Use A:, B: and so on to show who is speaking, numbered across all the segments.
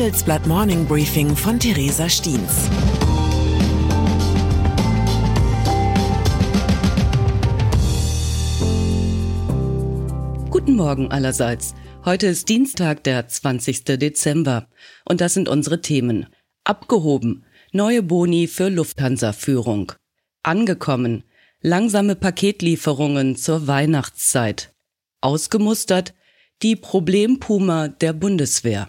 A: Handelsblatt Morning Briefing von Theresa Stiens.
B: Guten Morgen allerseits. Heute ist Dienstag, der 20. Dezember. Und das sind unsere Themen. Abgehoben. Neue Boni für Lufthansa-Führung. Angekommen. Langsame Paketlieferungen zur Weihnachtszeit. Ausgemustert. Die Problempuma der Bundeswehr.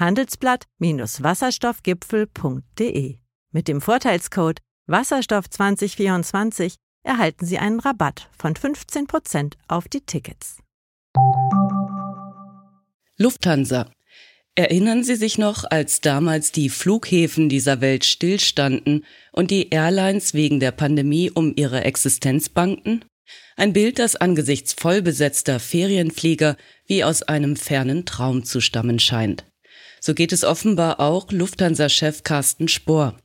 C: handelsblatt-wasserstoffgipfel.de. Mit dem Vorteilscode Wasserstoff 2024 erhalten Sie einen Rabatt von 15% auf die Tickets.
B: Lufthansa. Erinnern Sie sich noch, als damals die Flughäfen dieser Welt stillstanden und die Airlines wegen der Pandemie um ihre Existenz bangten? Ein Bild, das angesichts vollbesetzter Ferienflieger wie aus einem fernen Traum zu stammen scheint. So geht es offenbar auch Lufthansa-Chef Carsten Spohr.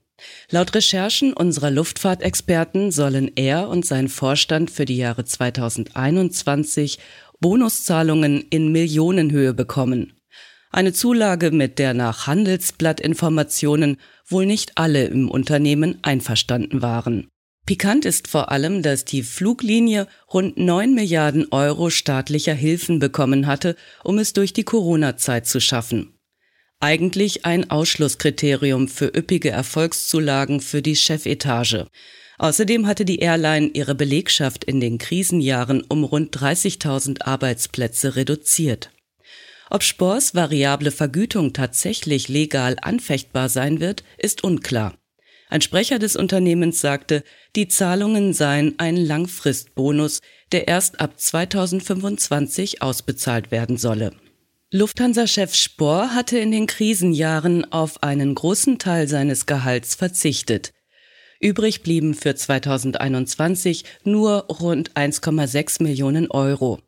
B: Laut Recherchen unserer Luftfahrtexperten sollen er und sein Vorstand für die Jahre 2021 Bonuszahlungen in Millionenhöhe bekommen. Eine Zulage, mit der nach Handelsblattinformationen wohl nicht alle im Unternehmen einverstanden waren. Pikant ist vor allem, dass die Fluglinie rund 9 Milliarden Euro staatlicher Hilfen bekommen hatte, um es durch die Corona-Zeit zu schaffen. Eigentlich ein Ausschlusskriterium für üppige Erfolgszulagen für die Chefetage. Außerdem hatte die Airline ihre Belegschaft in den Krisenjahren um rund 30.000 Arbeitsplätze reduziert. Ob Spors variable Vergütung tatsächlich legal anfechtbar sein wird, ist unklar. Ein Sprecher des Unternehmens sagte, die Zahlungen seien ein Langfristbonus, der erst ab 2025 ausbezahlt werden solle. Lufthansa-Chef Spohr hatte in den Krisenjahren auf einen großen Teil seines Gehalts verzichtet. Übrig blieben für 2021 nur rund 1,6 Millionen Euro.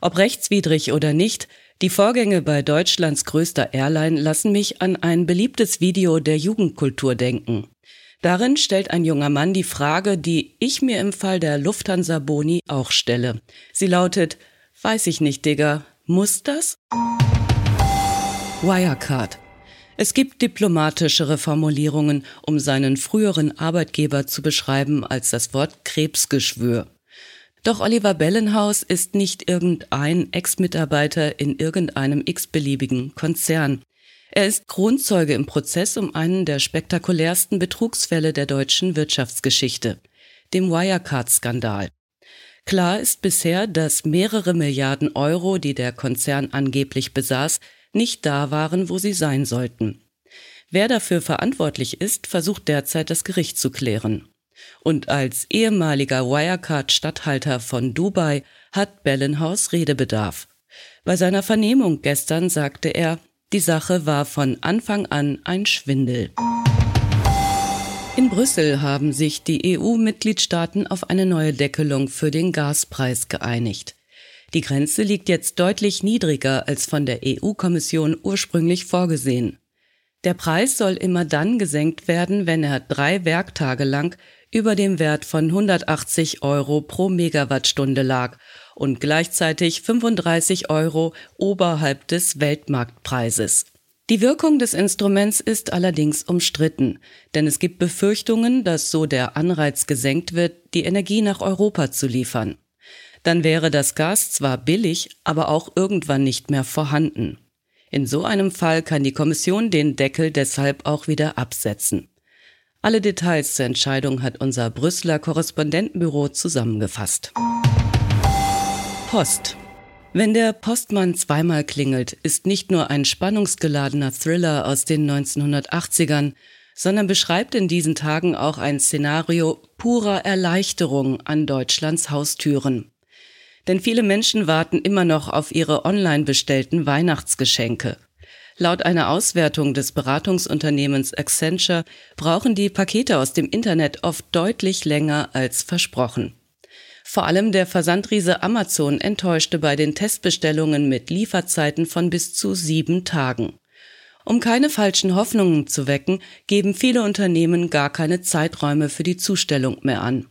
B: Ob rechtswidrig oder nicht, die Vorgänge bei Deutschlands größter Airline lassen mich an ein beliebtes Video der Jugendkultur denken. Darin stellt ein junger Mann die Frage, die ich mir im Fall der Lufthansa Boni auch stelle. Sie lautet, weiß ich nicht, Digga, muss das? Wirecard. Es gibt diplomatischere Formulierungen, um seinen früheren Arbeitgeber zu beschreiben als das Wort Krebsgeschwür. Doch Oliver Bellenhaus ist nicht irgendein Ex-Mitarbeiter in irgendeinem x-beliebigen Konzern. Er ist Grundzeuge im Prozess um einen der spektakulärsten Betrugsfälle der deutschen Wirtschaftsgeschichte, dem Wirecard-Skandal. Klar ist bisher, dass mehrere Milliarden Euro, die der Konzern angeblich besaß, nicht da waren, wo sie sein sollten. Wer dafür verantwortlich ist, versucht derzeit das Gericht zu klären. Und als ehemaliger Wirecard-Statthalter von Dubai hat Bellenhaus Redebedarf. Bei seiner Vernehmung gestern sagte er, die Sache war von Anfang an ein Schwindel. In Brüssel haben sich die EU-Mitgliedstaaten auf eine neue Deckelung für den Gaspreis geeinigt. Die Grenze liegt jetzt deutlich niedriger als von der EU-Kommission ursprünglich vorgesehen. Der Preis soll immer dann gesenkt werden, wenn er drei Werktage lang über dem Wert von 180 Euro pro Megawattstunde lag und gleichzeitig 35 Euro oberhalb des Weltmarktpreises. Die Wirkung des Instruments ist allerdings umstritten, denn es gibt Befürchtungen, dass so der Anreiz gesenkt wird, die Energie nach Europa zu liefern. Dann wäre das Gas zwar billig, aber auch irgendwann nicht mehr vorhanden. In so einem Fall kann die Kommission den Deckel deshalb auch wieder absetzen. Alle Details zur Entscheidung hat unser Brüsseler Korrespondentenbüro zusammengefasst. Post. Wenn der Postmann zweimal klingelt, ist nicht nur ein spannungsgeladener Thriller aus den 1980ern, sondern beschreibt in diesen Tagen auch ein Szenario purer Erleichterung an Deutschlands Haustüren. Denn viele Menschen warten immer noch auf ihre online bestellten Weihnachtsgeschenke. Laut einer Auswertung des Beratungsunternehmens Accenture brauchen die Pakete aus dem Internet oft deutlich länger als versprochen. Vor allem der Versandriese Amazon enttäuschte bei den Testbestellungen mit Lieferzeiten von bis zu sieben Tagen. Um keine falschen Hoffnungen zu wecken, geben viele Unternehmen gar keine Zeiträume für die Zustellung mehr an.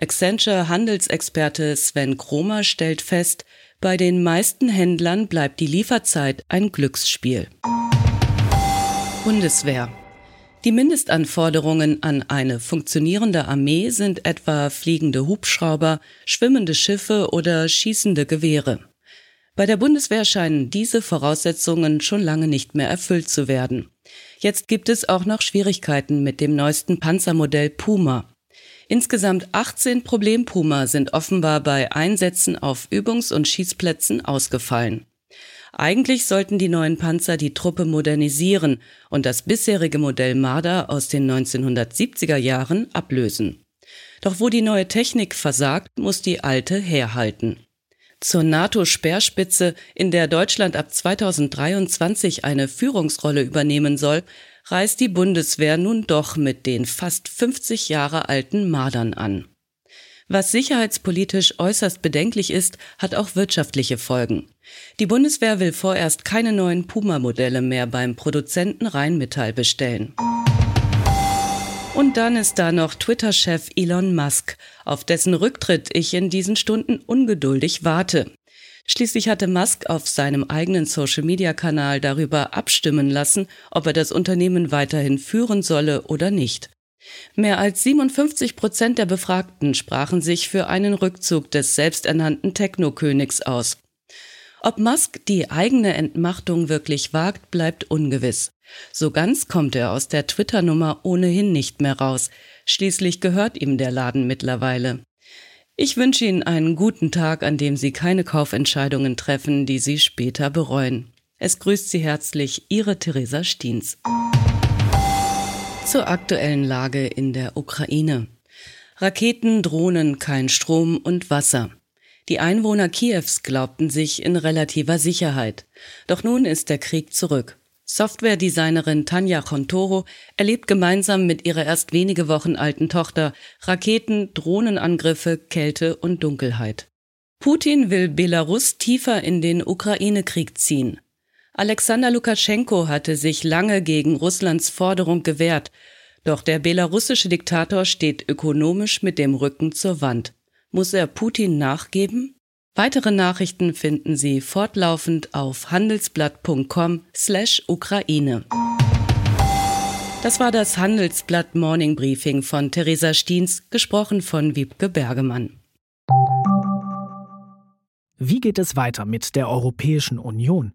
B: Accenture Handelsexperte Sven Kromer stellt fest, bei den meisten Händlern bleibt die Lieferzeit ein Glücksspiel. Bundeswehr die Mindestanforderungen an eine funktionierende Armee sind etwa fliegende Hubschrauber, schwimmende Schiffe oder schießende Gewehre. Bei der Bundeswehr scheinen diese Voraussetzungen schon lange nicht mehr erfüllt zu werden. Jetzt gibt es auch noch Schwierigkeiten mit dem neuesten Panzermodell Puma. Insgesamt 18 Problempuma sind offenbar bei Einsätzen auf Übungs- und Schießplätzen ausgefallen. Eigentlich sollten die neuen Panzer die Truppe modernisieren und das bisherige Modell Marder aus den 1970er Jahren ablösen. Doch wo die neue Technik versagt, muss die alte herhalten. Zur NATO-Speerspitze, in der Deutschland ab 2023 eine Führungsrolle übernehmen soll, reist die Bundeswehr nun doch mit den fast 50 Jahre alten Mardern an. Was sicherheitspolitisch äußerst bedenklich ist, hat auch wirtschaftliche Folgen. Die Bundeswehr will vorerst keine neuen Puma-Modelle mehr beim Produzenten Rheinmetall bestellen. Und dann ist da noch Twitter-Chef Elon Musk, auf dessen Rücktritt ich in diesen Stunden ungeduldig warte. Schließlich hatte Musk auf seinem eigenen Social-Media-Kanal darüber abstimmen lassen, ob er das Unternehmen weiterhin führen solle oder nicht. Mehr als 57 Prozent der Befragten sprachen sich für einen Rückzug des selbsternannten Technokönigs aus. Ob Musk die eigene Entmachtung wirklich wagt, bleibt ungewiss. So ganz kommt er aus der Twitter-Nummer ohnehin nicht mehr raus. Schließlich gehört ihm der Laden mittlerweile. Ich wünsche Ihnen einen guten Tag, an dem Sie keine Kaufentscheidungen treffen, die Sie später bereuen. Es grüßt Sie herzlich Ihre Theresa Stiens. Zur aktuellen Lage in der Ukraine. Raketen, Drohnen, kein Strom und Wasser. Die Einwohner Kiews glaubten sich in relativer Sicherheit. Doch nun ist der Krieg zurück. Softwaredesignerin Tanja Contoro erlebt gemeinsam mit ihrer erst wenige Wochen alten Tochter Raketen, Drohnenangriffe, Kälte und Dunkelheit. Putin will Belarus tiefer in den Ukraine-Krieg ziehen. Alexander Lukaschenko hatte sich lange gegen Russlands Forderung gewehrt, doch der belarussische Diktator steht ökonomisch mit dem Rücken zur Wand. Muss er Putin nachgeben? Weitere Nachrichten finden Sie fortlaufend auf handelsblatt.com/Ukraine. Das war das Handelsblatt Morning Briefing von Theresa Stiens, gesprochen von Wiebke Bergemann.
D: Wie geht es weiter mit der Europäischen Union?